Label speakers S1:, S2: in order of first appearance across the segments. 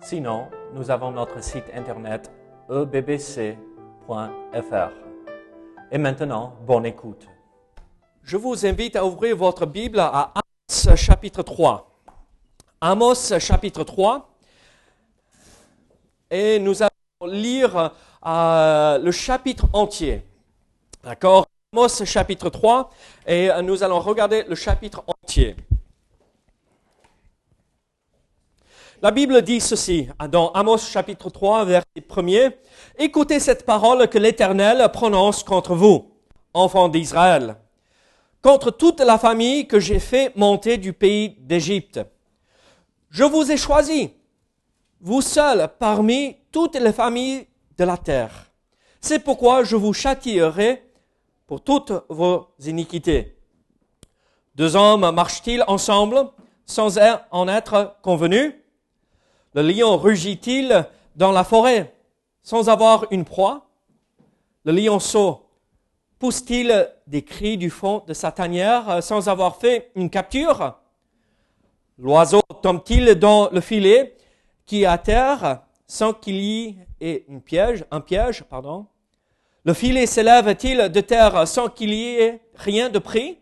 S1: Sinon, nous avons notre site internet ebbc.fr. Et maintenant, bonne écoute. Je vous invite à ouvrir votre Bible à Amos chapitre 3. Amos chapitre 3. Et nous allons lire euh, le chapitre entier. D'accord? Amos chapitre 3. Et nous allons regarder le chapitre entier. La Bible dit ceci dans Amos chapitre 3, verset 1er. Écoutez cette parole que l'Éternel prononce contre vous, enfants d'Israël, contre toute la famille que j'ai fait monter du pays d'Égypte. Je vous ai choisi, vous seuls, parmi toutes les familles de la terre. C'est pourquoi je vous châtierai pour toutes vos iniquités. Deux hommes marchent-ils ensemble sans en être convenus? Le lion rugit-il dans la forêt sans avoir une proie? Le lionceau pousse-t-il des cris du fond de sa tanière sans avoir fait une capture? L'oiseau tombe-t-il dans le filet qui est à terre sans qu'il y ait une piège, un piège pardon? Le filet s'élève-t-il de terre sans qu'il y ait rien de pris?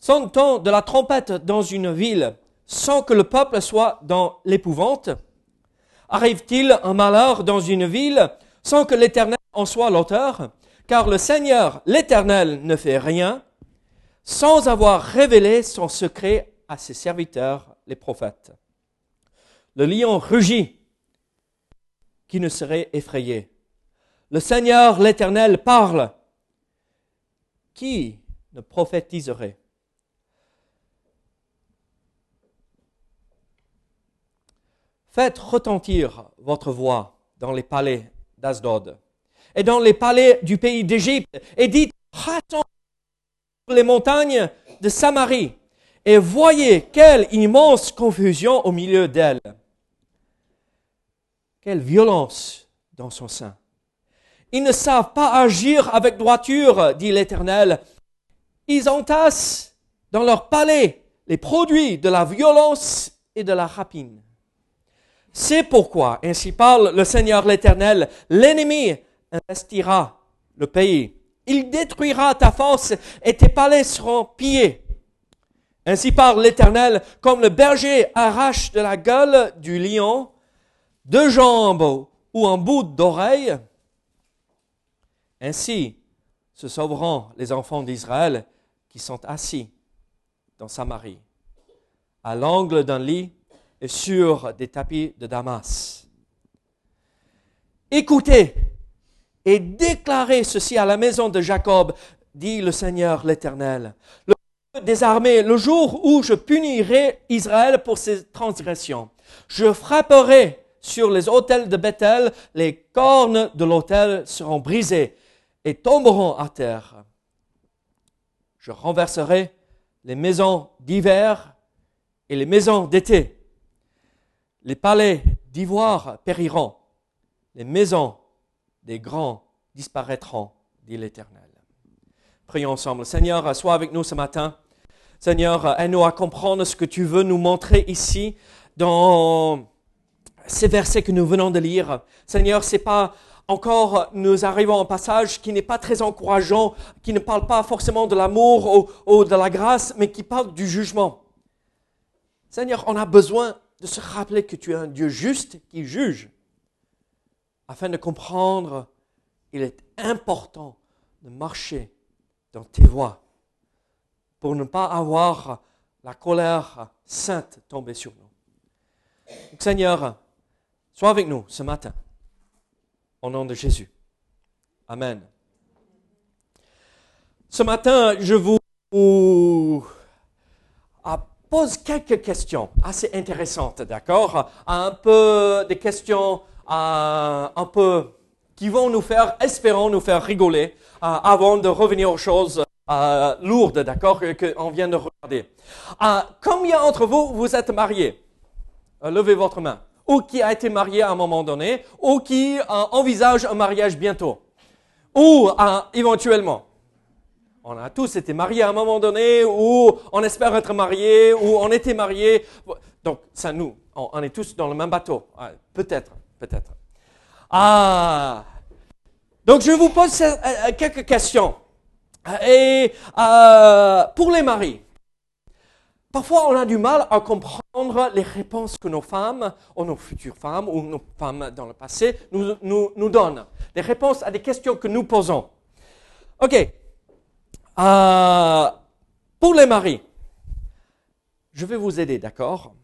S1: Sent-on de la trompette dans une ville sans que le peuple soit dans l'épouvante Arrive-t-il un malheur dans une ville sans que l'Éternel en soit l'auteur? Car le Seigneur, l'Éternel, ne fait rien sans avoir révélé son secret à ses serviteurs, les prophètes. Le lion rugit, qui ne serait effrayé. Le Seigneur, l'Éternel, parle, qui ne prophétiserait? Faites retentir votre voix dans les palais d'Asdod et dans les palais du pays d'Égypte et dites, sur les montagnes de Samarie et voyez quelle immense confusion au milieu d'elle. Quelle violence dans son sein. Ils ne savent pas agir avec droiture, dit l'Éternel. Ils entassent dans leur palais les produits de la violence et de la rapine. C'est pourquoi, ainsi parle le Seigneur l'Éternel, l'ennemi investira le pays. Il détruira ta force et tes palais seront pillés. Ainsi parle l'Éternel, comme le berger arrache de la gueule du lion deux jambes ou un bout d'oreille. Ainsi se sauveront les enfants d'Israël qui sont assis dans Samarie, à l'angle d'un lit et sur des tapis de Damas. Écoutez et déclarez ceci à la maison de Jacob, dit le Seigneur l'Éternel. Le des armées, le jour où je punirai Israël pour ses transgressions, je frapperai sur les autels de Bethel, les cornes de l'autel seront brisées et tomberont à terre. Je renverserai les maisons d'hiver et les maisons d'été les palais d'ivoire périront, les maisons des grands disparaîtront, dit l'Éternel. Prions ensemble. Seigneur, sois avec nous ce matin. Seigneur, aide-nous à comprendre ce que tu veux nous montrer ici dans ces versets que nous venons de lire. Seigneur, c'est pas encore, nous arrivons à un passage qui n'est pas très encourageant, qui ne parle pas forcément de l'amour ou, ou de la grâce, mais qui parle du jugement. Seigneur, on a besoin de se rappeler que tu es un Dieu juste qui juge, afin de comprendre, il est important de marcher dans tes voies pour ne pas avoir la colère sainte tomber sur nous. Seigneur, sois avec nous ce matin, au nom de Jésus. Amen. Ce matin, je vous pose quelques questions assez intéressantes, d'accord? Un peu des questions euh, un peu qui vont nous faire, espérons nous faire rigoler, euh, avant de revenir aux choses euh, lourdes, d'accord, qu'on vient de regarder. combien d'entre vous, vous êtes mariés? Levez votre main. Ou qui a été marié à un moment donné, ou qui envisage un mariage bientôt? Ou éventuellement? On a tous été mariés à un moment donné, ou on espère être mariés, ou on était mariés. Donc, ça nous, on, est tous dans le même bateau. Peut-être, peut-être. Ah. Donc, je vous pose euh, euh, quelques questions. Et euh, pour les maris, parfois on a du mal à comprendre les réponses que nos femmes, ou nos futures femmes, ou nos femmes dans le passé nous, nous, nous donnent. Des réponses à des questions que nous posons. OK. Euh, pour les maris, je vais vous aider, d'accord?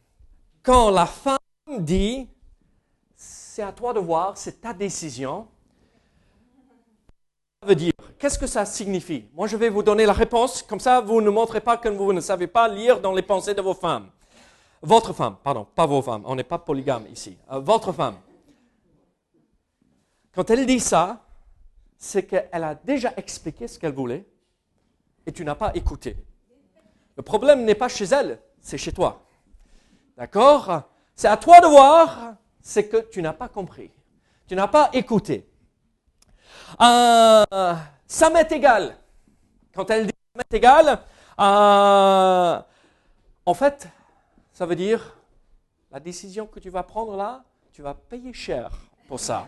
S1: Quand la femme dit, c'est à toi de voir, c'est ta décision, ça veut dire, qu'est-ce que ça signifie? Moi, je vais vous donner la réponse, comme ça, vous ne montrez pas que vous ne savez pas lire dans les pensées de vos femmes. Votre femme, pardon, pas vos femmes, on n'est pas polygame ici. Euh, votre femme. Quand elle dit ça, c'est qu'elle a déjà expliqué ce qu'elle voulait et tu n'as pas écouté. Le problème n'est pas chez elle, c'est chez toi. D'accord? C'est à toi de voir, c'est que tu n'as pas compris. Tu n'as pas écouté. Euh, ça m'est égal. Quand elle dit ça m'est égal, euh, en fait, ça veut dire la décision que tu vas prendre là, tu vas payer cher pour ça.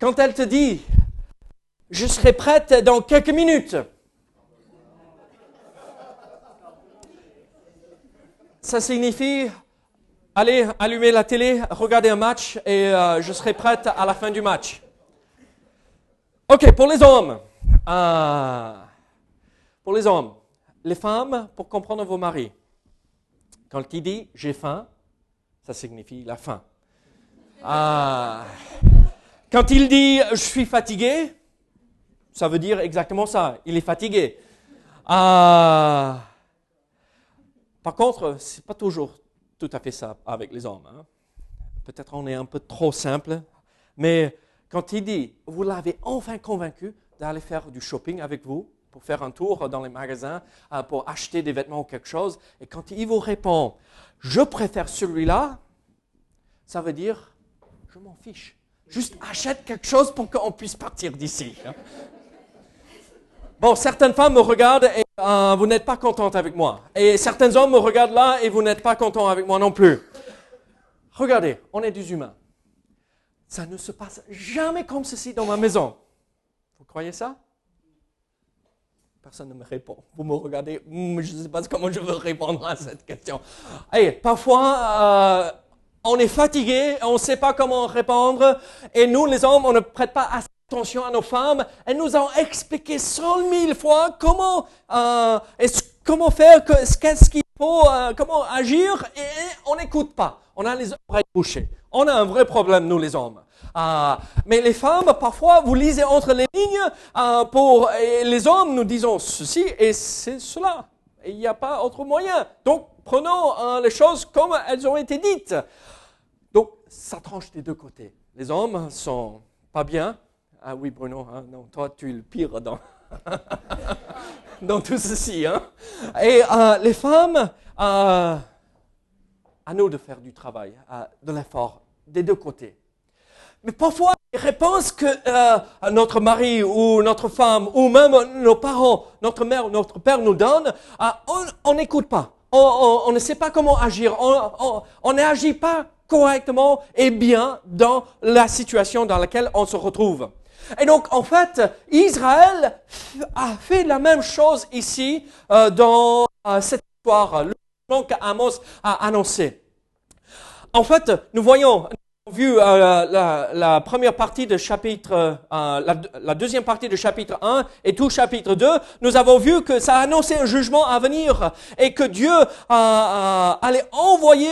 S1: Quand elle te dit, je serai prête dans quelques minutes, ça signifie, allez allumer la télé, regarder un match et euh, je serai prête à la fin du match. Ok, pour les hommes, euh, pour les hommes, les femmes, pour comprendre vos maris, quand il dit j'ai faim, ça signifie la faim. Ah. Quand il dit je suis fatigué, ça veut dire exactement ça. Il est fatigué. Ah. Par contre, c'est pas toujours tout à fait ça avec les hommes. Hein. Peut-être on est un peu trop simple, mais quand il dit vous l'avez enfin convaincu d'aller faire du shopping avec vous, pour faire un tour dans les magasins, euh, pour acheter des vêtements ou quelque chose, et quand il vous répond je préfère celui-là, ça veut dire je m'en fiche. Juste achète quelque chose pour qu'on puisse partir d'ici. Hein. Bon, certaines femmes me regardent et euh, vous n'êtes pas contente avec moi. Et certains hommes me regardent là et vous n'êtes pas contents avec moi non plus. Regardez, on est des humains. Ça ne se passe jamais comme ceci dans ma maison. Vous croyez ça? Personne ne me répond. Vous me regardez, hmm, je ne sais pas comment je veux répondre à cette question. Et parfois, euh, on est fatigué, on ne sait pas comment répondre, et nous, les hommes, on ne prête pas attention à nos femmes. Elles nous ont expliqué cent mille fois comment, euh, comment faire, qu'est-ce qu'il faut, euh, comment agir, et on n'écoute pas. On a les oreilles bouchées. On a un vrai problème, nous, les hommes. Euh, mais les femmes, parfois, vous lisez entre les lignes, pour, et les hommes, nous disons ceci, et c'est cela. il n'y a pas autre moyen. Donc, prenons les choses comme elles ont été dites. Ça tranche des deux côtés. Les hommes sont pas bien. Ah oui, Bruno, hein, non, toi, tu es le pire dans, dans tout ceci. Hein. Et euh, les femmes, euh, à nous de faire du travail, euh, de l'effort, des deux côtés. Mais parfois, les réponses que notre mari ou notre femme ou même nos parents, notre mère ou notre père nous donnent, on n'écoute pas. On, ne sait pas comment agir. On n'agit pas correctement et bien dans la situation dans laquelle on se retrouve. Et donc, en fait, Israël a fait la même chose ici euh, dans euh, cette histoire, le qu'Amos a annoncé. En fait, nous voyons, vu euh, la, la, première partie de chapitre, euh, la, la, deuxième partie de chapitre 1 et tout chapitre 2, nous avons vu que ça annonçait un jugement à venir et que Dieu euh, allait envoyer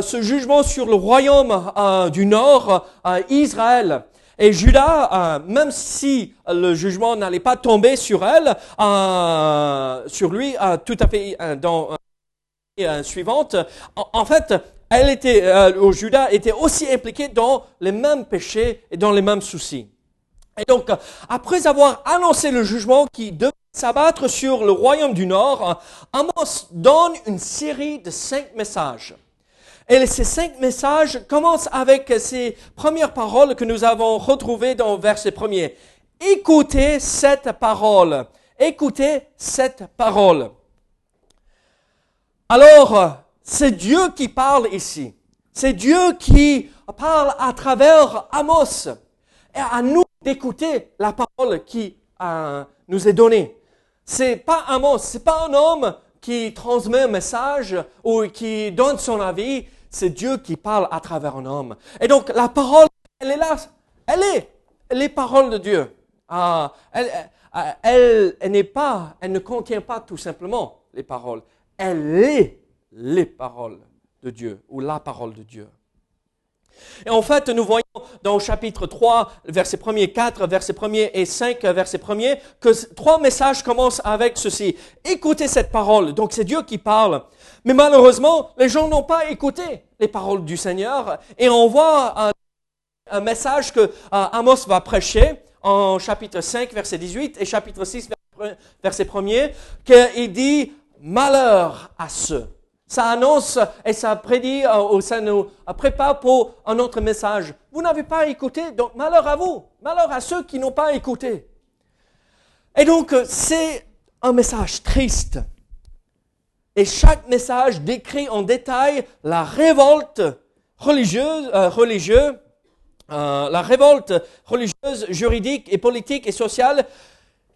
S1: ce jugement sur le royaume du nord, Israël. Et Judas, euh, même si le jugement n'allait pas tomber sur elle, euh, sur lui, euh, tout à fait dans euh, suivante, en, en, fait, elle était, au Judas était aussi impliqué dans les mêmes péchés et dans les mêmes soucis. Et donc, après avoir annoncé le jugement qui devait s'abattre sur le royaume du Nord, Amos donne une série de cinq messages. Et ces cinq messages commencent avec ces premières paroles que nous avons retrouvées dans le verset premier. Écoutez cette parole. Écoutez cette parole. Alors, c'est Dieu qui parle ici. C'est Dieu qui parle à travers Amos. Et à nous d'écouter la parole qui euh, nous est donnée. C'est pas Amos, c'est pas un homme qui transmet un message ou qui donne son avis, c'est Dieu qui parle à travers un homme. Et donc la parole, elle est là, elle est les paroles de Dieu. Ah, elle, elle, elle n'est pas, elle ne contient pas tout simplement les paroles. Elle est les paroles de Dieu ou la parole de Dieu. Et en fait, nous voyons dans chapitre 3, verset 1er 4, verset 1er et 5, verset 1er, que trois messages commencent avec ceci. Écoutez cette parole. Donc c'est Dieu qui parle. Mais malheureusement, les gens n'ont pas écouté les paroles du Seigneur. Et on voit un, message que euh, Amos va prêcher en chapitre 5, verset 18 et chapitre 6, verset 1er, qu'il dit, malheur à ceux ça annonce et ça prédit euh, ou ça nous prépare pour un autre message. Vous n'avez pas écouté, donc malheur à vous, malheur à ceux qui n'ont pas écouté. Et donc euh, c'est un message triste. Et chaque message décrit en détail la révolte religieuse, euh, religieuse euh, la révolte religieuse, juridique et politique et sociale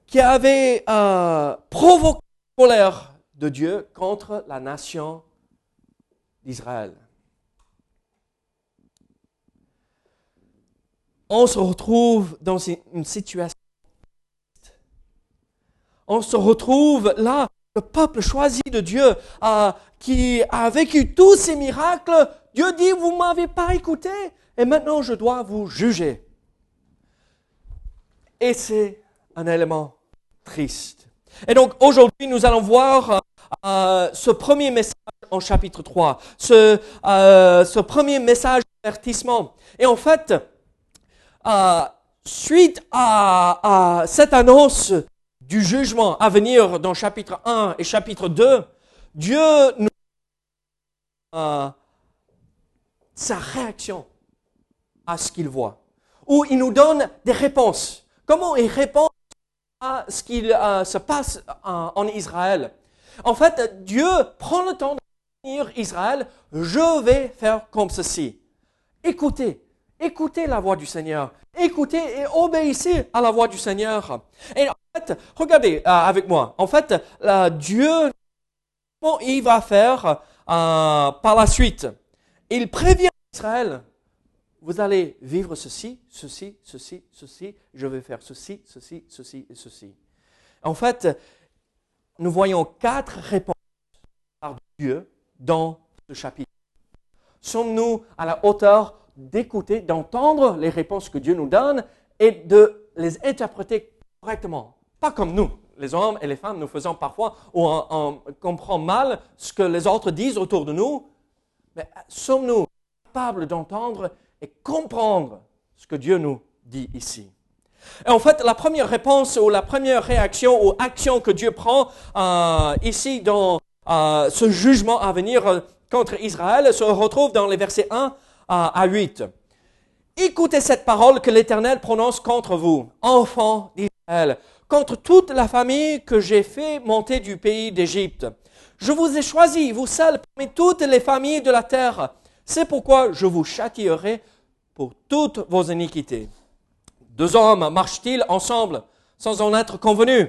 S1: qui avait euh, provoqué la colère de Dieu contre la nation d'Israël. On se retrouve dans une situation. On se retrouve là, le peuple choisi de Dieu, euh, qui a vécu tous ces miracles. Dieu dit, vous m'avez pas écouté, et maintenant je dois vous juger. Et c'est un élément triste. Et donc aujourd'hui, nous allons voir euh, ce premier message en chapitre 3, ce, euh, ce premier message d'avertissement. Et en fait, euh, suite à, à, cette annonce du jugement à venir dans chapitre 1 et chapitre 2, Dieu nous sa réaction à ce qu'il voit, où il nous donne des réponses. Comment il répond à ce qu'il se passe en Israël? En fait, Dieu prend le temps de dire Israël, je vais faire comme ceci. Écoutez, écoutez la voix du Seigneur. Écoutez et obéissez à la voix du Seigneur. Et en fait, regardez euh, avec moi. En fait, euh, Dieu, comment il va faire euh, par la suite? Il prévient Israël. Vous allez vivre ceci, ceci, ceci, ceci. Je vais faire ceci, ceci, ceci et ceci. En fait, nous voyons quatre réponses par Dieu dans ce chapitre. Sommes-nous à la hauteur d'écouter, d'entendre les réponses que Dieu nous donne et de les interpréter correctement? Pas comme nous, les hommes et les femmes, nous faisons parfois ou on, comprend mal ce que les autres disent autour de nous, mais sommes-nous capables d'entendre et comprendre ce que Dieu nous dit ici? Et en fait, la première réponse ou la première réaction ou action que Dieu prend euh, ici dans euh, ce jugement à venir euh, contre Israël se retrouve dans les versets 1 à 8. Écoutez cette parole que l'Éternel prononce contre vous, enfants d'Israël, contre toute la famille que j'ai fait monter du pays d'Égypte. Je vous ai choisi, vous seuls, parmi toutes les familles de la terre. C'est pourquoi je vous châtierai pour toutes vos iniquités. Deux hommes marchent-ils ensemble sans en être convenus?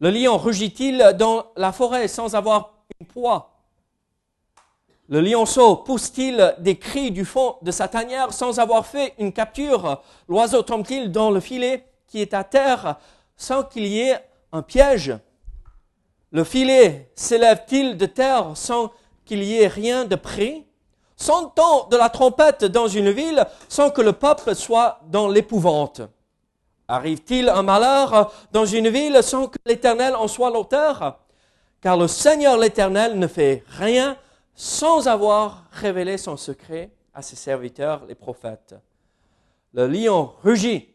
S1: Le lion rugit-il dans la forêt sans avoir une proie Le lionceau pousse-t-il des cris du fond de sa tanière sans avoir fait une capture? L'oiseau tombe-t-il dans le filet qui est à terre sans qu'il y ait un piège? Le filet s'élève-t-il de terre sans qu'il y ait rien de près sonne-t-on de la trompette dans une ville sans que le peuple soit dans l'épouvante Arrive-t-il un malheur dans une ville sans que l'Éternel en soit l'auteur? Car le Seigneur l'Éternel ne fait rien sans avoir révélé son secret à ses serviteurs, les prophètes. Le lion rugit,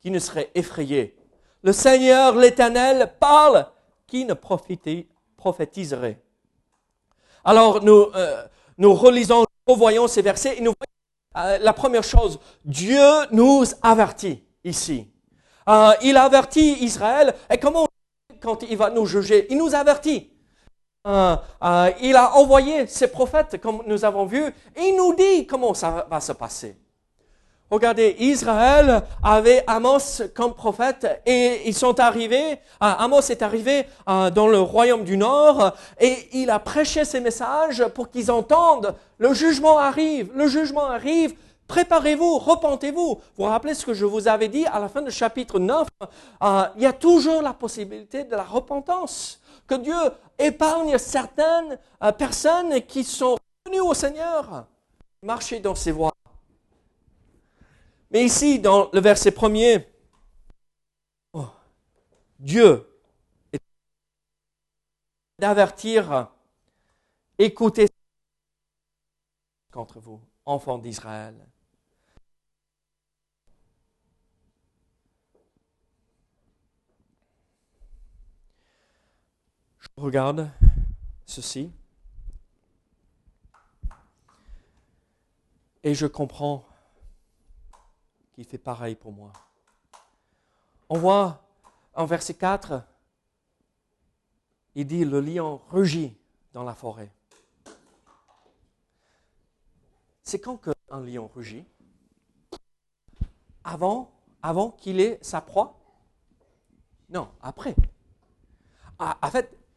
S1: qui ne serait effrayé. Le Seigneur l'Éternel parle, qui ne prophétiserait. Alors nous, euh, nous relisons, nous revoyons ces versets et nous voyons euh, la première chose, Dieu nous avertit ici. Euh, il avertit Israël. Et comment quand il va nous juger? Il nous avertit. Euh, il a envoyé ses prophètes, comme nous avons vu, et il nous dit comment ça va se passer. Regardez, Israël avait Amos comme prophète et ils sont arrivés, Amos est arrivé dans le royaume du Nord et il a prêché ses messages pour qu'ils entendent, le jugement arrive, le jugement arrive, Préparez-vous, repentez-vous. Vous vous rappelez ce que je vous avais dit à la fin du chapitre 9 euh, Il y a toujours la possibilité de la repentance. Que Dieu épargne certaines euh, personnes qui sont venues au Seigneur. Marchez dans ses voies. Mais ici, dans le verset premier, oh, Dieu est d'avertir, écoutez contre vous, enfants d'Israël. regarde ceci et je comprends qu'il fait pareil pour moi. On voit en verset 4, il dit, le lion rugit dans la forêt. C'est quand qu'un lion rugit? Avant, avant qu'il ait sa proie? Non, après. Ah,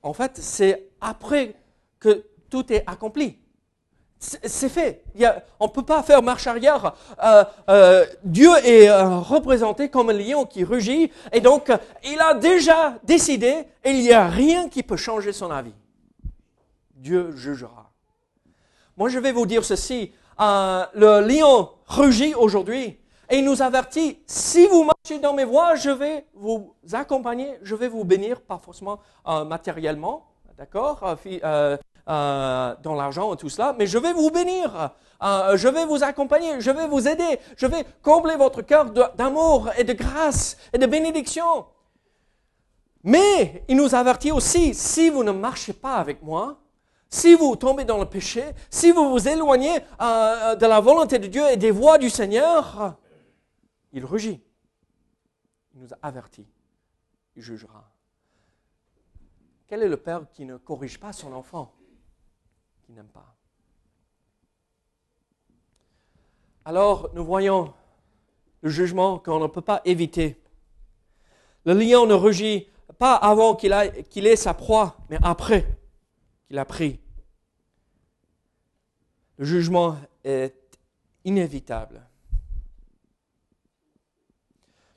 S1: en fait, c'est après que tout est accompli. C'est fait. on ne peut pas faire marche arrière. Euh, euh, Dieu est euh, représenté comme un lion qui rugit et donc il a déjà décidé et il n'y a rien qui peut changer son avis. Dieu jugera. Moi, je vais vous dire ceci. le lion rugit aujourd'hui et il nous avertit, si vous marchez dans mes voies, je vais vous accompagner, je vais vous bénir, pas forcément euh, matériellement, d'accord, euh, euh, dans l'argent et tout cela, mais je vais vous bénir, je vais vous accompagner, je vais vous aider, je vais combler votre cœur d'amour et de grâce et de bénédiction. Mais il nous avertit aussi, si vous ne marchez pas avec moi, si vous tombez dans le péché, si vous vous éloignez de la volonté de Dieu et des voies du Seigneur, il rugit. Il nous a avertis. Il jugera. Quel est le père qui ne corrige pas son enfant, qui n'aime pas Alors, nous voyons le jugement qu'on ne peut pas éviter. Le lion ne rugit pas avant qu'il ait sa proie, mais après qu'il a pris. Le jugement est inévitable.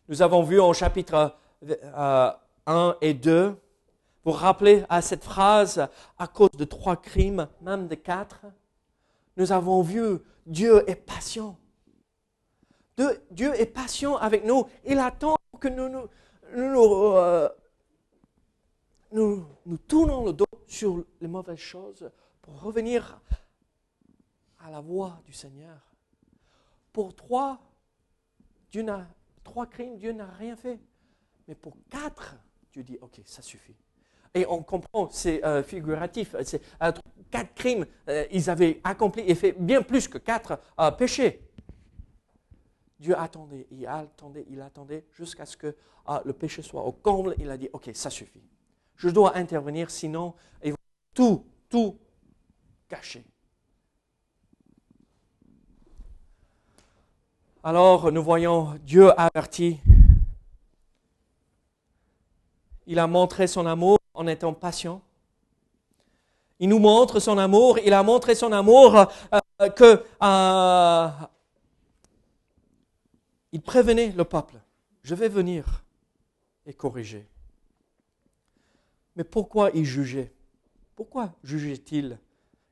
S1: Nous avons vu en chapitre 1 euh, et 2, vous rappelez à cette phrase, à cause de trois crimes, même de quatre, nous avons vu Dieu est patient. Dieu est patient avec nous. Il attend que nous nous, euh, nous, nous tournons le dos sur les mauvaises choses pour revenir à la voie du Seigneur. Pour trois, Dieu trois crimes, Dieu n'a rien fait. Mais pour quatre, Dieu dit, OK, ça suffit. Et on comprend, c'est euh, figuratif. C'est, euh, quatre crimes, euh, ils avaient accompli et fait bien plus que quatre péchés. Dieu attendait, il attendait, il attendait jusqu'à ce que le péché soit au comble. Il a dit, OK, ça suffit. Je dois intervenir, sinon, ils vont tout, tout cacher. Alors nous voyons Dieu averti. Il a montré son amour en étant patient. Il nous montre son amour. Il a montré son amour euh, que euh, il prévenait le peuple. Je vais venir et corriger. Mais pourquoi il jugeait? Pourquoi jugeait-il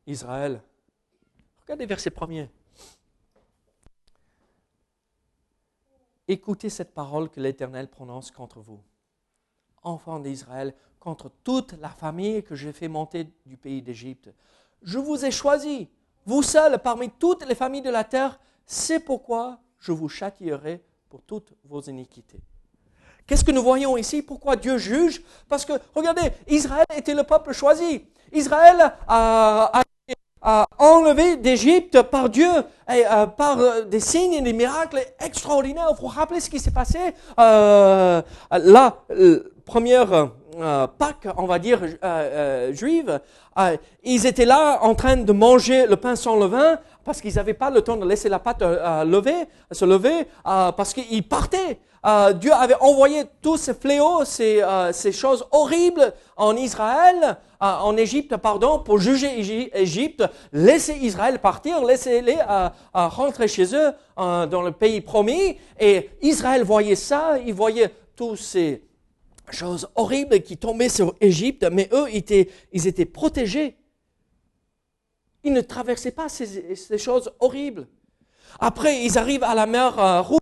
S1: Israël? Regardez verset premier. Écoutez cette parole que l'Éternel prononce contre vous, enfants d'Israël, contre toute la famille que j'ai fait monter du pays d'Égypte. Je vous ai choisi, vous seuls, parmi toutes les familles de la terre, c'est pourquoi je vous châtierai pour toutes vos iniquités. Qu'est-ce que nous voyons ici? Pourquoi Dieu juge? Parce que, regardez, Israël était le peuple choisi. Israël a, enlevé d'Égypte par Dieu, et, euh, par des signes et des miracles extraordinaires. Il faut rappeler ce qui s'est passé? Euh, là, première Pâques, on va dire, juive, ils étaient là en train de manger le pain sans levain parce qu'ils n'avaient pas le temps de laisser la pâte lever, se lever, parce qu'ils partaient. Euh, Dieu avait envoyé tous ces fléaux, ces, euh, choses horribles en Israël, euh, en Égypte, pardon, pour juger Égypte, laisser Israël partir, laisser-les rentrer chez eux dans le pays promis. Et Israël voyait ça, il voyait tous ces choses horribles qui tombaient sur Égypte, mais eux, ils étaient, protégés. Ils ne traversaient pas ces, choses horribles. Après, ils arrivent à la mer Rouge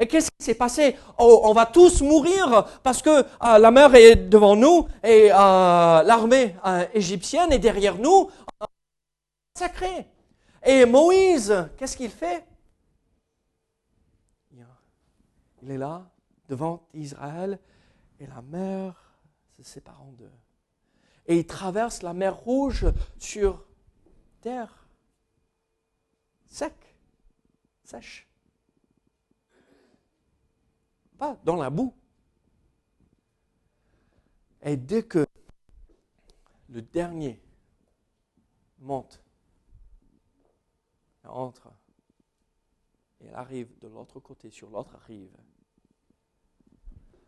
S1: et qu'est-ce qui s'est passé? Oh, On va tous mourir parce que euh, la mer est devant nous et euh, l'armée euh, égyptienne est derrière nous. Sacré. Et Moïse, qu'est-ce qu'il fait? Il est là, devant Israël, et la mer se sépare en deux. Et il traverse la mer rouge sur terre sec, sèche pas dans la boue. Et dès que le dernier monte, entre, et arrive de l'autre côté, sur l'autre rive,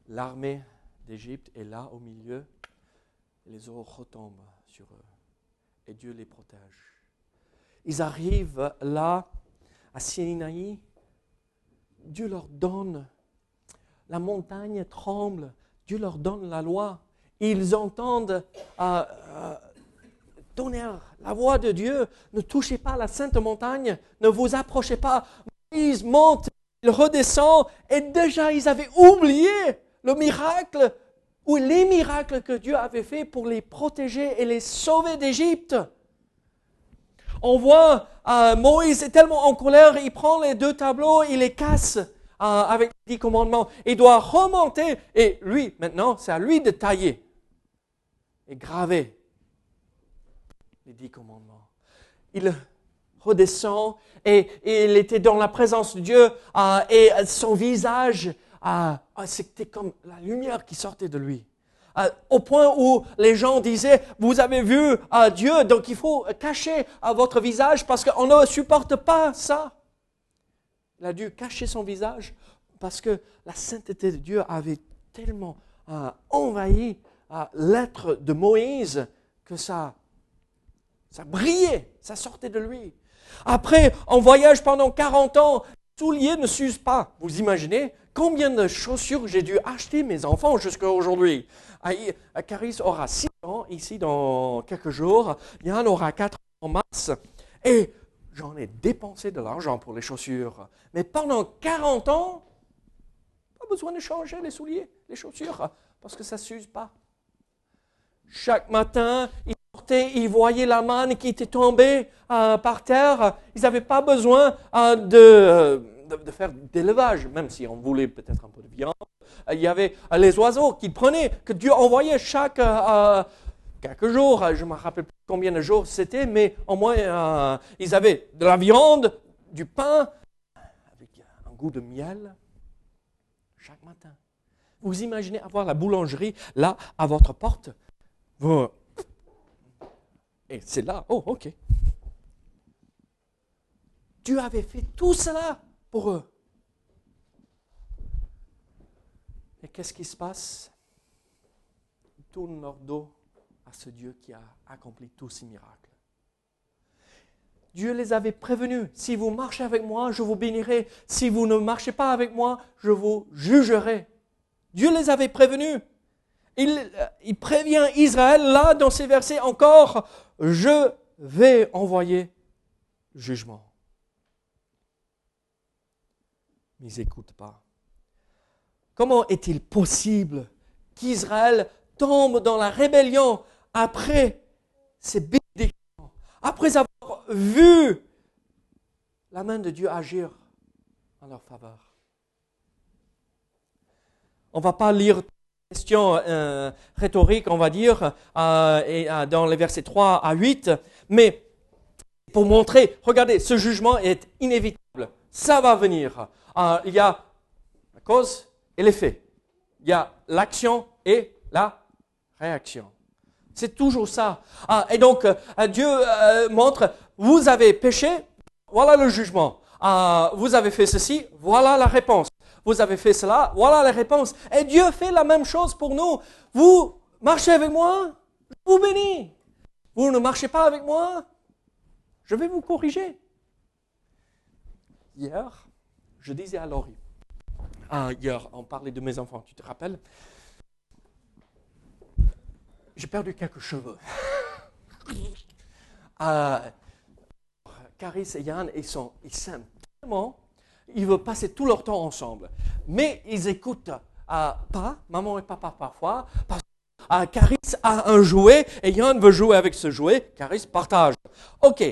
S1: l'armée est là au milieu, et les eaux retombent sur eux, et Dieu les protège. Ils arrivent là, à Sinaï, Dieu leur donne la montagne tremble, Dieu leur donne la loi. Ils entendent euh, euh, donner la voix de Dieu. Ne touchez pas la sainte montagne, ne vous approchez pas. Moïse monte, il redescend, et déjà ils avaient oublié le miracle ou les miracles que Dieu avait fait pour les protéger et les sauver d'Égypte. On voit euh, Moïse est tellement en colère, il prend les deux tableaux, il les casse. Euh, avec les dix commandements. Il doit remonter et lui, maintenant, c'est à lui de tailler et graver les dix commandements. Il redescend et, il était dans la présence de Dieu euh, et son visage, euh, c'était comme la lumière qui sortait de lui. au point où les gens disaient, vous avez vu Dieu, donc il faut cacher votre visage parce qu'on ne supporte pas ça. Il a dû cacher son visage parce que la sainteté de Dieu avait tellement envahi l'être de Moïse que ça, brillait, ça sortait de lui. Après, en voyage pendant 40 ans, souliers ne s'usent pas. Vous imaginez combien de chaussures j'ai dû acheter mes enfants jusqu'à aujourd'hui? Caris aura 6 ans ici dans quelques jours. Yann aura 4 ans en mars. Et j'en ai dépensé de l'argent pour les chaussures. Mais pendant 40 ans, pas besoin de changer les souliers, les chaussures, parce que ça ne s'use pas. Chaque matin, ils sortaient, ils voyaient la manne qui était tombée euh, par terre. Ils n'avaient pas besoin euh, de, de, faire d'élevage, même si on voulait peut-être un peu de viande. Il y avait les oiseaux qu'ils prenaient, que Dieu envoyait chaque euh, quelques jours, je ne me rappelle plus combien de jours c'était, mais au moins euh, ils avaient de la viande, du pain, avec un goût de miel, chaque matin. Vous imaginez avoir la boulangerie là à votre porte Et c'est là, oh ok. Dieu avait fait tout cela pour eux. Et qu'est-ce qui se passe? Ils tournent leur dos ce Dieu qui a accompli tous ces miracles. Dieu les avait prévenus. Si vous marchez avec moi, je vous bénirai. Si vous ne marchez pas avec moi, je vous jugerai. Dieu les avait prévenus. Il, euh, il prévient Israël là dans ces versets encore, je vais envoyer jugement. Mais ils n'écoutent pas. Comment est-il possible qu'Israël tombe dans la rébellion après ces bénédictions, après avoir vu la main de Dieu agir en leur faveur? On ne va pas lire question euh, rhétorique, on va dire, euh, euh, dans les versets 3 à 8, mais pour montrer, regardez, ce jugement est inévitable. Ça va venir. Il y a la cause et l'effet. Il y a l'action et la réaction. C'est toujours ça. Ah, et donc, Dieu montre, vous avez péché, voilà le jugement. Ah, vous avez fait ceci, voilà la réponse vous avez fait cela, voilà la réponse. Et Dieu fait la même chose pour nous. Vous marchez avec moi, je vous bénis. Vous ne marchez pas avec moi, je vais vous corriger. Hier, je disais à Laurie, ah, hier, on parlait de mes enfants, tu te rappelles? J'ai perdu quelques cheveux. euh, Caris et Yann, ils sont, ils s'aiment tellement ils veulent passer tout leur temps ensemble. Mais ils écoutent euh, pas, maman et papa parfois, parce que euh, Caris a un jouet et Yann veut jouer avec ce jouet, Caris partage. Ok,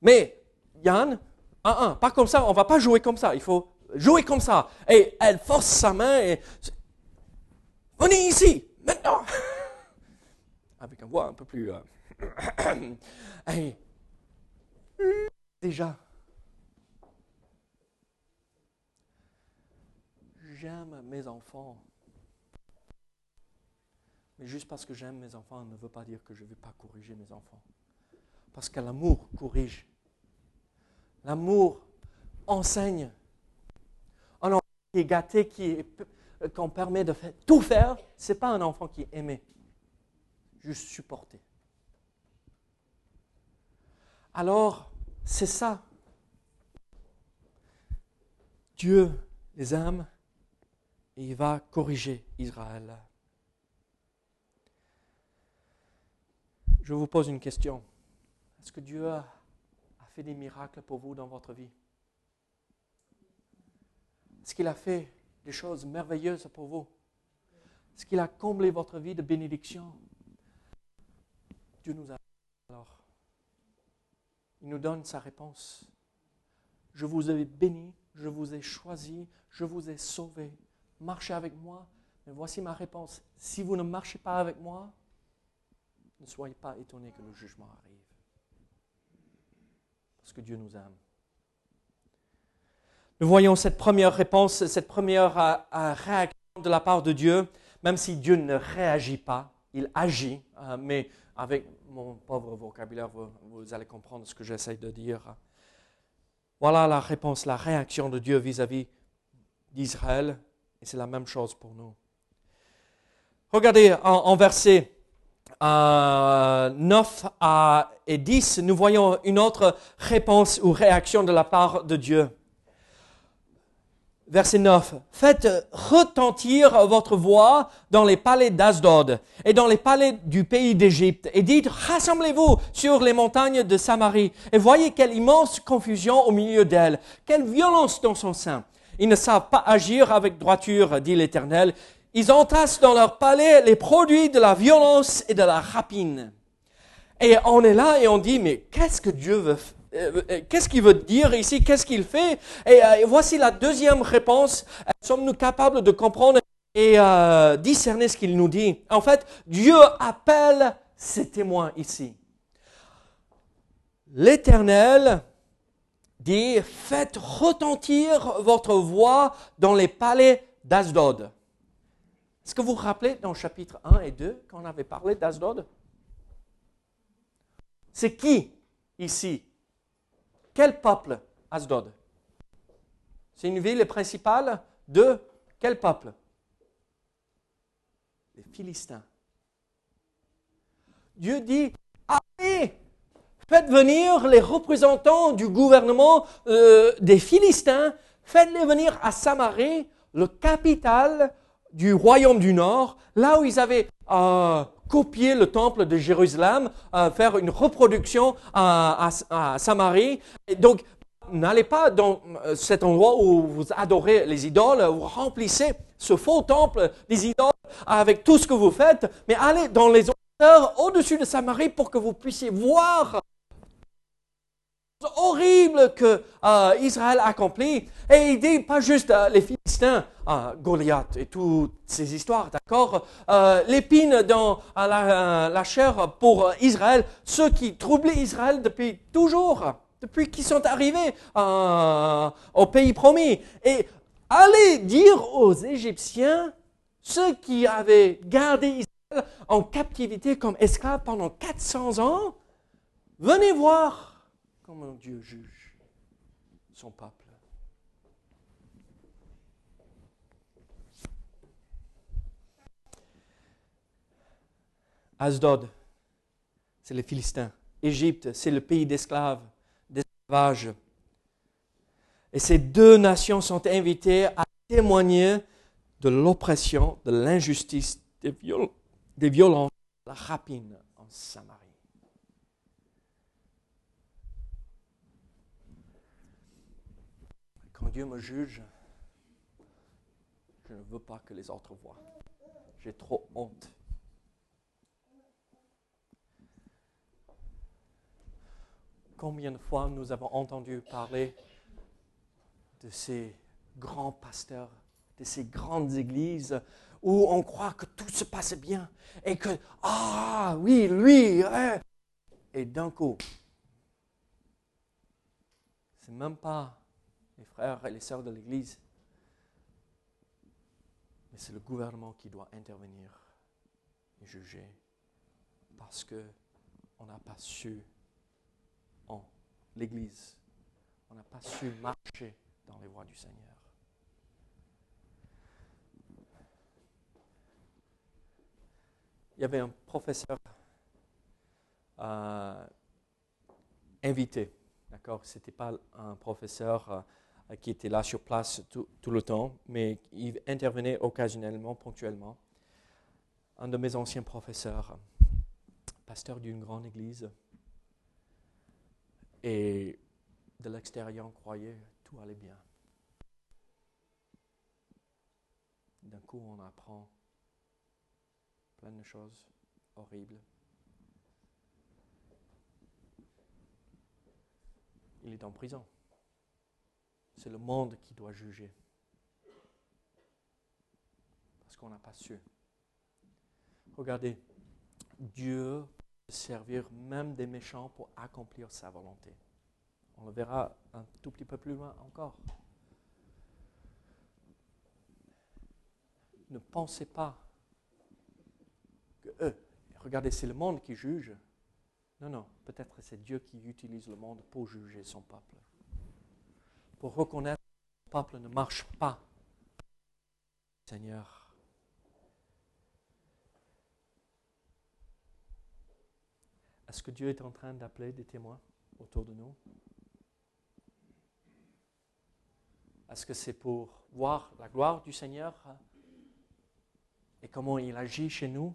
S1: mais Yann, un, un, pas comme ça, on va pas jouer comme ça, il faut jouer comme ça. Et elle force sa main et venez ici, maintenant. Avec une voix un peu plus... Euh, déjà, j'aime mes enfants. Mais juste parce que j'aime mes enfants ne veut pas dire que je ne vais pas corriger mes enfants. Parce que l'amour corrige. L'amour enseigne. Un enfant qui est gâté, qui qu'on permet de tout faire, ce n'est pas un enfant qui est aimé, juste supporté. Alors, c'est ça. Dieu les aime et il va corriger Israël. Je vous pose une question. Est-ce que Dieu a fait des miracles pour vous dans votre vie? Est-ce qu'il a fait des choses merveilleuses pour vous? Est-ce qu'il a comblé votre vie de bénédictions Dieu nous a alors. Il nous donne sa réponse. Je vous ai béni, je vous ai choisi, je vous ai sauvé marchez avec moi. Mais voici ma réponse. Si vous ne marchez pas avec moi, ne soyez pas étonnés que le jugement arrive. Que Dieu nous aime. Nous voyons cette première réponse, cette première euh, euh, réaction de la part de Dieu, même si Dieu ne réagit pas, il agit, euh, mais avec mon pauvre vocabulaire, vous, allez comprendre ce que j'essaie de dire. Voilà la réponse, la réaction de Dieu vis-à-vis d'Israël et c'est la même chose pour nous. Regardez en, versets 9 à, et 10, nous voyons une autre réponse ou réaction de la part de Dieu. Verset 9. Faites retentir votre voix dans les palais d'Asdod et dans les palais du pays d'Égypte et dites, rassemblez-vous sur les montagnes de Samarie et voyez quelle immense confusion au milieu d'elle, quelle violence dans son sein. Ils ne savent pas agir avec droiture, dit l'Éternel. Ils entassent dans leur palais les produits de la violence et de la rapine. Et on est là et on dit, mais qu'est-ce que Dieu veut euh, euh, Qu'est-ce qu'il veut dire ici? Qu'est-ce qu'il fait? Et, euh, voici la deuxième réponse. Sommes-nous capables de comprendre et discerner ce qu'il nous dit? En fait, Dieu appelle ses témoins ici. L'Éternel dit Faites retentir votre voix dans les palais d'Asdod. Est-ce que vous vous rappelez dans chapitre 1 et 2 quand on avait parlé d'Asdod? C'est qui ici? Quel peuple Asdod? C'est une ville principale de quel peuple? Les Philistins. Dieu dit Allez, Faites venir les représentants du gouvernement euh, des Philistins, faites-les venir à Samarie, le capital du royaume du Nord, là où ils avaient euh, le temple de Jérusalem, euh, faire une reproduction à, à, Samarie. Et donc, n'allez pas dans euh, cet endroit où vous adorez les idoles, vous remplissez ce faux temple des idoles avec tout ce que vous faites, mais allez dans les hauteurs au-dessus de Samarie pour que vous puissiez voir horrible que euh, Israël accomplit. Et il dit pas juste euh, les Philistins, euh, Goliath et toutes ces histoires, d'accord? L'épine dans la, la, chair pour Israël, ceux qui troublaient Israël depuis toujours, depuis qu'ils sont arrivés au pays promis. Et allez dire aux Égyptiens, ceux qui avaient gardé Israël en captivité comme esclaves pendant 400 ans, venez voir comment Dieu juge son peuple? Asdod, c'est les Philistins. Égypte, c'est le pays d'esclaves, d'esclavage. Et ces deux nations sont invitées à témoigner de l'oppression, de l'injustice, des, violences, de la rapine en Samarie. Quand Dieu me juge, je ne veux pas que les autres voient. J'ai trop honte. Combien de fois nous avons entendu parler de ces grands pasteurs, de ces grandes églises où on croit que tout se passe bien et que, ah oui, lui, et d'un coup, c'est même pas les frères et les sœurs de l'Église. Mais c'est le gouvernement qui doit intervenir et juger parce qu'on n'a pas su en l'Église, on n'a pas su marcher dans les voies du Seigneur. Il y avait un professeur euh, invité, d'accord? Ce n'était pas un professeur euh, qui était là sur place tout, le temps, mais il intervenait occasionnellement, ponctuellement. Un de mes anciens professeurs, pasteur d'une grande église, et de l'extérieur, on croyait tout allait bien. D'un coup, on apprend plein de choses horribles. Il est en prison. C'est le monde qui doit juger. Parce qu'on n'a pas su. Regardez, Dieu peut servir même des méchants pour accomplir sa volonté. On le verra un tout petit peu plus loin encore. Ne pensez pas que eux, regardez, c'est le monde qui juge. Non, non, peut-être c'est Dieu qui utilise le monde pour juger son peuple pour reconnaître que le peuple ne marche pas. Seigneur. Est-ce que Dieu est en train d'appeler des témoins autour de nous? Est-ce que c'est pour voir la gloire du Seigneur et comment il agit chez nous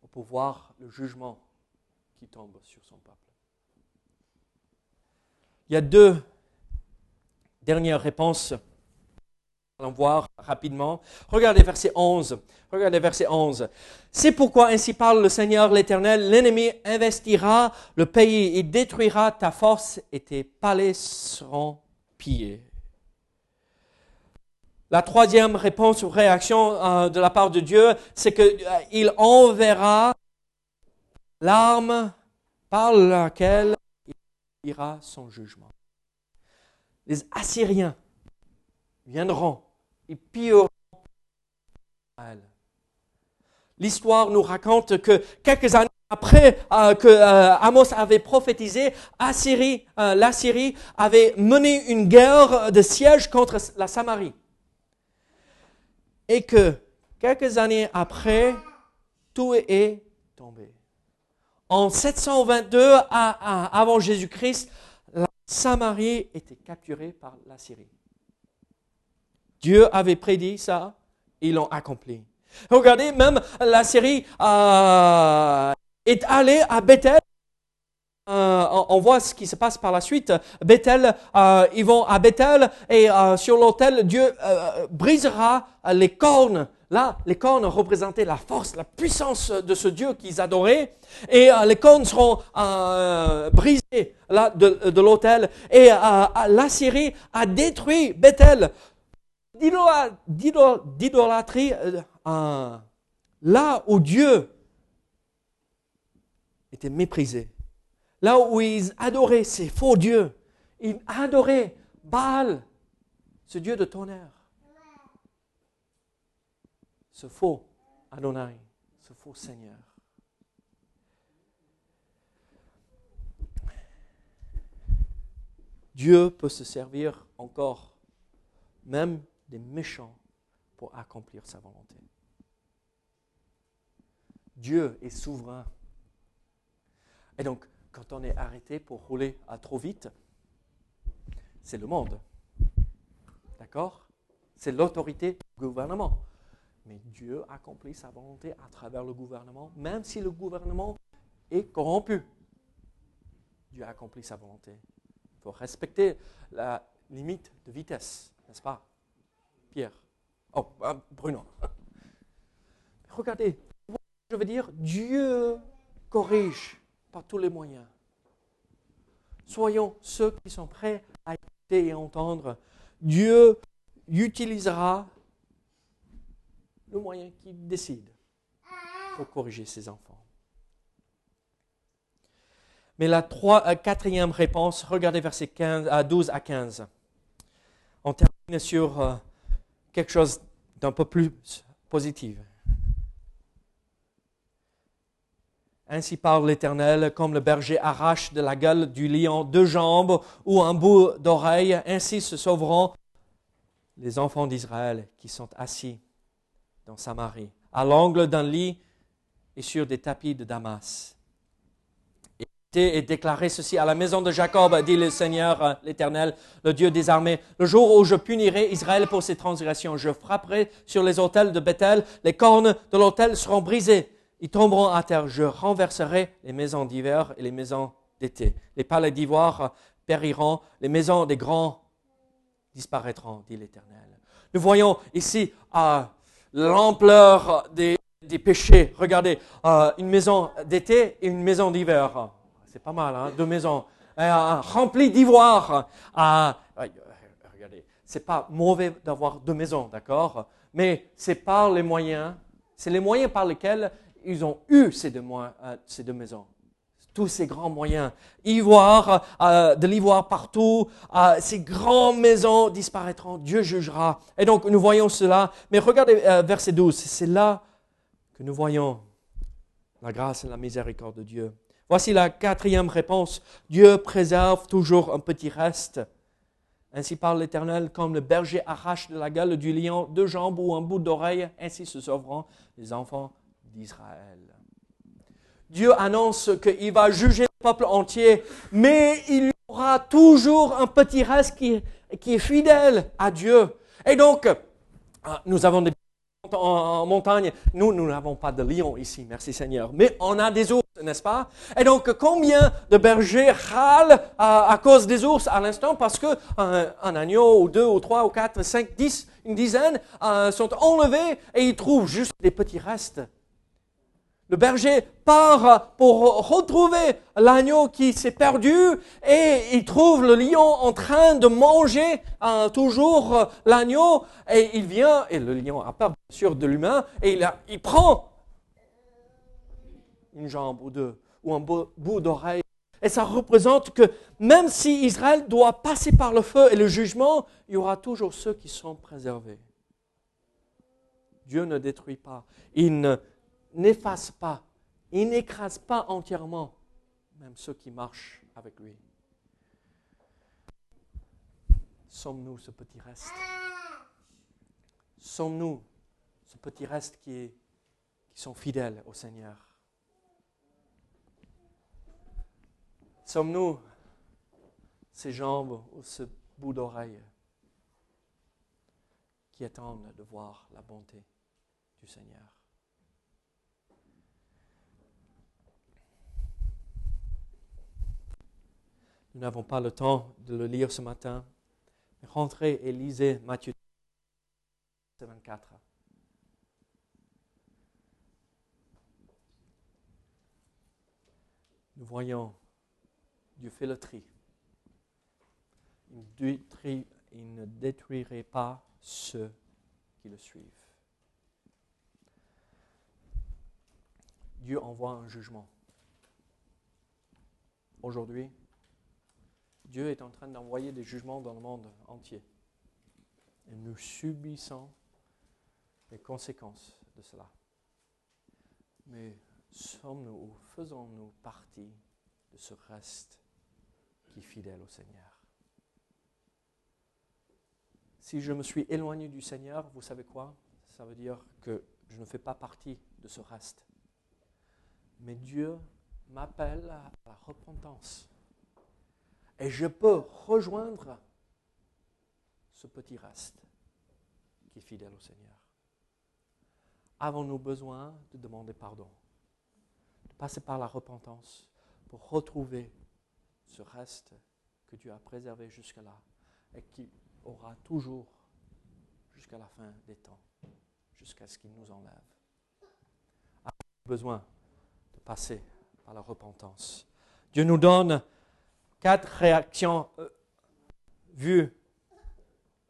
S1: ou pour voir le jugement qui tombe sur son peuple? Il y a deux Dernière réponse. Allons voir rapidement. Regardez verset 11. Regardez verset 11. C'est pourquoi ainsi parle le Seigneur l'Éternel, l'ennemi investira le pays et détruira ta force et tes palais seront pillés. La troisième réponse ou réaction euh, de la part de Dieu, c'est qu'il euh, enverra l'arme par laquelle il ira son jugement les Assyriens viendront et pilleront L'histoire nous raconte que quelques années après euh, que euh, Amos avait prophétisé, Assyrie, euh, l'Assyrie avait mené une guerre de siège contre la Samarie. Et que quelques années après, tout est tombé. En 722 avant Jésus-Christ, Samarie était capturée par la Syrie. Dieu avait prédit ça, ils l'ont accompli. Regardez, même la série euh, est allée à Bethel. Euh, on voit ce qui se passe par la suite. Bethel, euh, ils vont à Bethel et sur l'autel, Dieu brisera les cornes. Là, les cornes représentaient la force, la puissance de ce Dieu qu'ils adoraient. Et les cornes seront brisées là de, l'autel. Et la Syrie a détruit Bethel d'idolâtrie là où Dieu était méprisé, là où ils adoraient ces faux dieux, ils adoraient Baal, ce Dieu de tonnerre, ce faux Adonai, ce faux Seigneur. Dieu peut se servir encore, même des méchants, pour accomplir sa volonté. Dieu est souverain. Et donc, quand on est arrêté pour rouler à trop vite, c'est le monde. D'accord? C'est l'autorité du gouvernement. Mais Dieu accomplit sa volonté à travers le gouvernement, même si le gouvernement est corrompu. Dieu accomplit sa volonté. Il faut respecter la limite de vitesse, n'est-ce pas Pierre? Oh, ah, Bruno. Regardez, je veux dire, Dieu corrige par tous les moyens. Soyons ceux qui sont prêts à écouter et entendre. Dieu utilisera le moyen qu'il décide pour corriger ses enfants. Mais la euh, quatrième réponse, regardez versets 15, à 12 à 15. On termine sur euh, quelque chose d'un peu plus positif. Ainsi parle l'Éternel, comme le berger arrache de la gueule du lion deux jambes ou un bout d'oreille, ainsi se sauveront les enfants d'Israël qui sont assis dans Samarie, à l'angle d'un lit et sur des tapis de Damas. Et déclaré ceci à la maison de Jacob, dit le Seigneur, l'Éternel, le Dieu des armées. Le jour où je punirai Israël pour ses transgressions, je frapperai sur les autels de Bethel, les cornes de l'autel seront brisées ils tomberont à terre. Je renverserai les maisons d'hiver et les maisons d'été. Les palais d'ivoire périront, les maisons des grands disparaîtront, dit l'Éternel. Nous voyons ici euh, l'ampleur des, péchés. Regardez, euh, une maison d'été et une maison d'hiver. C'est pas mal, hein, deux maisons euh, remplies d'ivoire. regardez, c'est pas mauvais d'avoir deux maisons, d'accord? Mais c'est par les moyens, c'est les moyens par lesquels ils ont eu ces deux, euh, ces deux maisons tous ces grands moyens. Ivoire, euh, de l'ivoire partout, euh, ces grandes maisons disparaîtront, Dieu jugera. Et donc nous voyons cela. Mais regardez verset 12, c'est là que nous voyons la grâce et la miséricorde de Dieu. Voici la quatrième réponse. Dieu préserve toujours un petit reste. Ainsi parle l'Éternel, comme le berger arrache de la gueule du lion deux jambes ou un bout d'oreille, ainsi se sauveront les enfants d'Israël. Dieu annonce qu'il va juger le peuple entier, mais il y aura toujours un petit reste qui, qui est fidèle à Dieu. Et donc, ah, nous avons des en, montagne. Nous, nous n'avons pas de lion ici, merci Seigneur. Mais on a des ours, n'est-ce pas? Et donc, combien de bergers râlent à, cause des ours à l'instant? Parce que un, agneau, ou deux, ou trois, ou quatre, cinq, dix, une dizaine euh, sont enlevés et ils trouvent juste des petits restes le berger part pour retrouver l'agneau qui s'est perdu et il trouve le lion en train de manger hein, toujours l'agneau et il vient, et le lion a peur bien sûr de l'humain, et il, prend une jambe ou deux ou un bout d'oreille. Et ça représente que même si Israël doit passer par le feu et le jugement, il y aura toujours ceux qui seront préservés. Dieu ne détruit pas. Il ne n'efface pas, il n'écrase pas entièrement même ceux qui marchent avec lui. Sommes-nous ce petit reste? Sommes-nous ce petit reste qui, qui sont fidèles au Seigneur? Sommes-nous ces jambes ou ce bout d'oreille qui attendent de voir la bonté du Seigneur? Nous n'avons pas le temps de le lire ce matin. Rentrez et lisez Matthieu 24. Nous voyons Dieu fait le tri. Il ne détruirait pas ceux qui le suivent. Dieu envoie un jugement. Aujourd'hui, Dieu est en train d'envoyer des jugements dans le monde entier. Et nous subissons les conséquences de cela. Mais sommes-nous ou faisons-nous partie de ce reste qui est fidèle au Seigneur? Si je me suis éloigné du Seigneur, vous savez quoi? Ça veut dire que je ne fais pas partie de ce reste. Mais Dieu m'appelle à la repentance. Et je peux rejoindre ce petit reste qui est fidèle au Seigneur. Avons-nous besoin de demander pardon, de passer par la repentance pour retrouver ce reste que Dieu a préservé jusque-là et qui aura toujours jusqu'à la fin des temps, jusqu'à ce qu'il nous enlève? Avons-nous besoin de passer par la repentance? Dieu nous donne quatre réactions euh, vues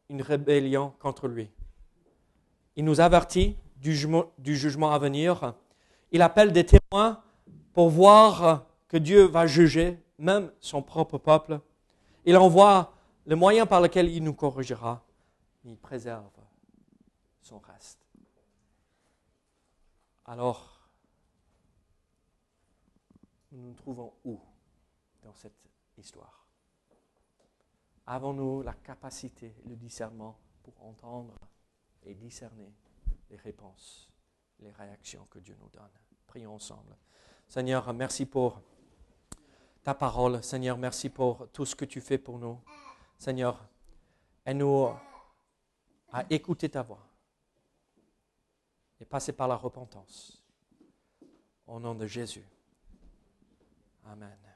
S1: une rébellion contre lui. Il nous avertit du jugement, à venir. Il appelle des témoins pour voir que Dieu va juger même son propre peuple. Il envoie le moyen par lequel il nous corrigera. Il préserve son reste. Alors, nous nous trouvons où dans cette histoire Avons-nous la capacité, le discernement pour entendre et discerner les réponses, les réactions que Dieu nous donne? Prions ensemble. Seigneur, merci pour ta parole. Seigneur, merci pour tout ce que tu fais pour nous. Seigneur, aide-nous à écouter ta voix et passer par la repentance. Au nom de Jésus. Amen.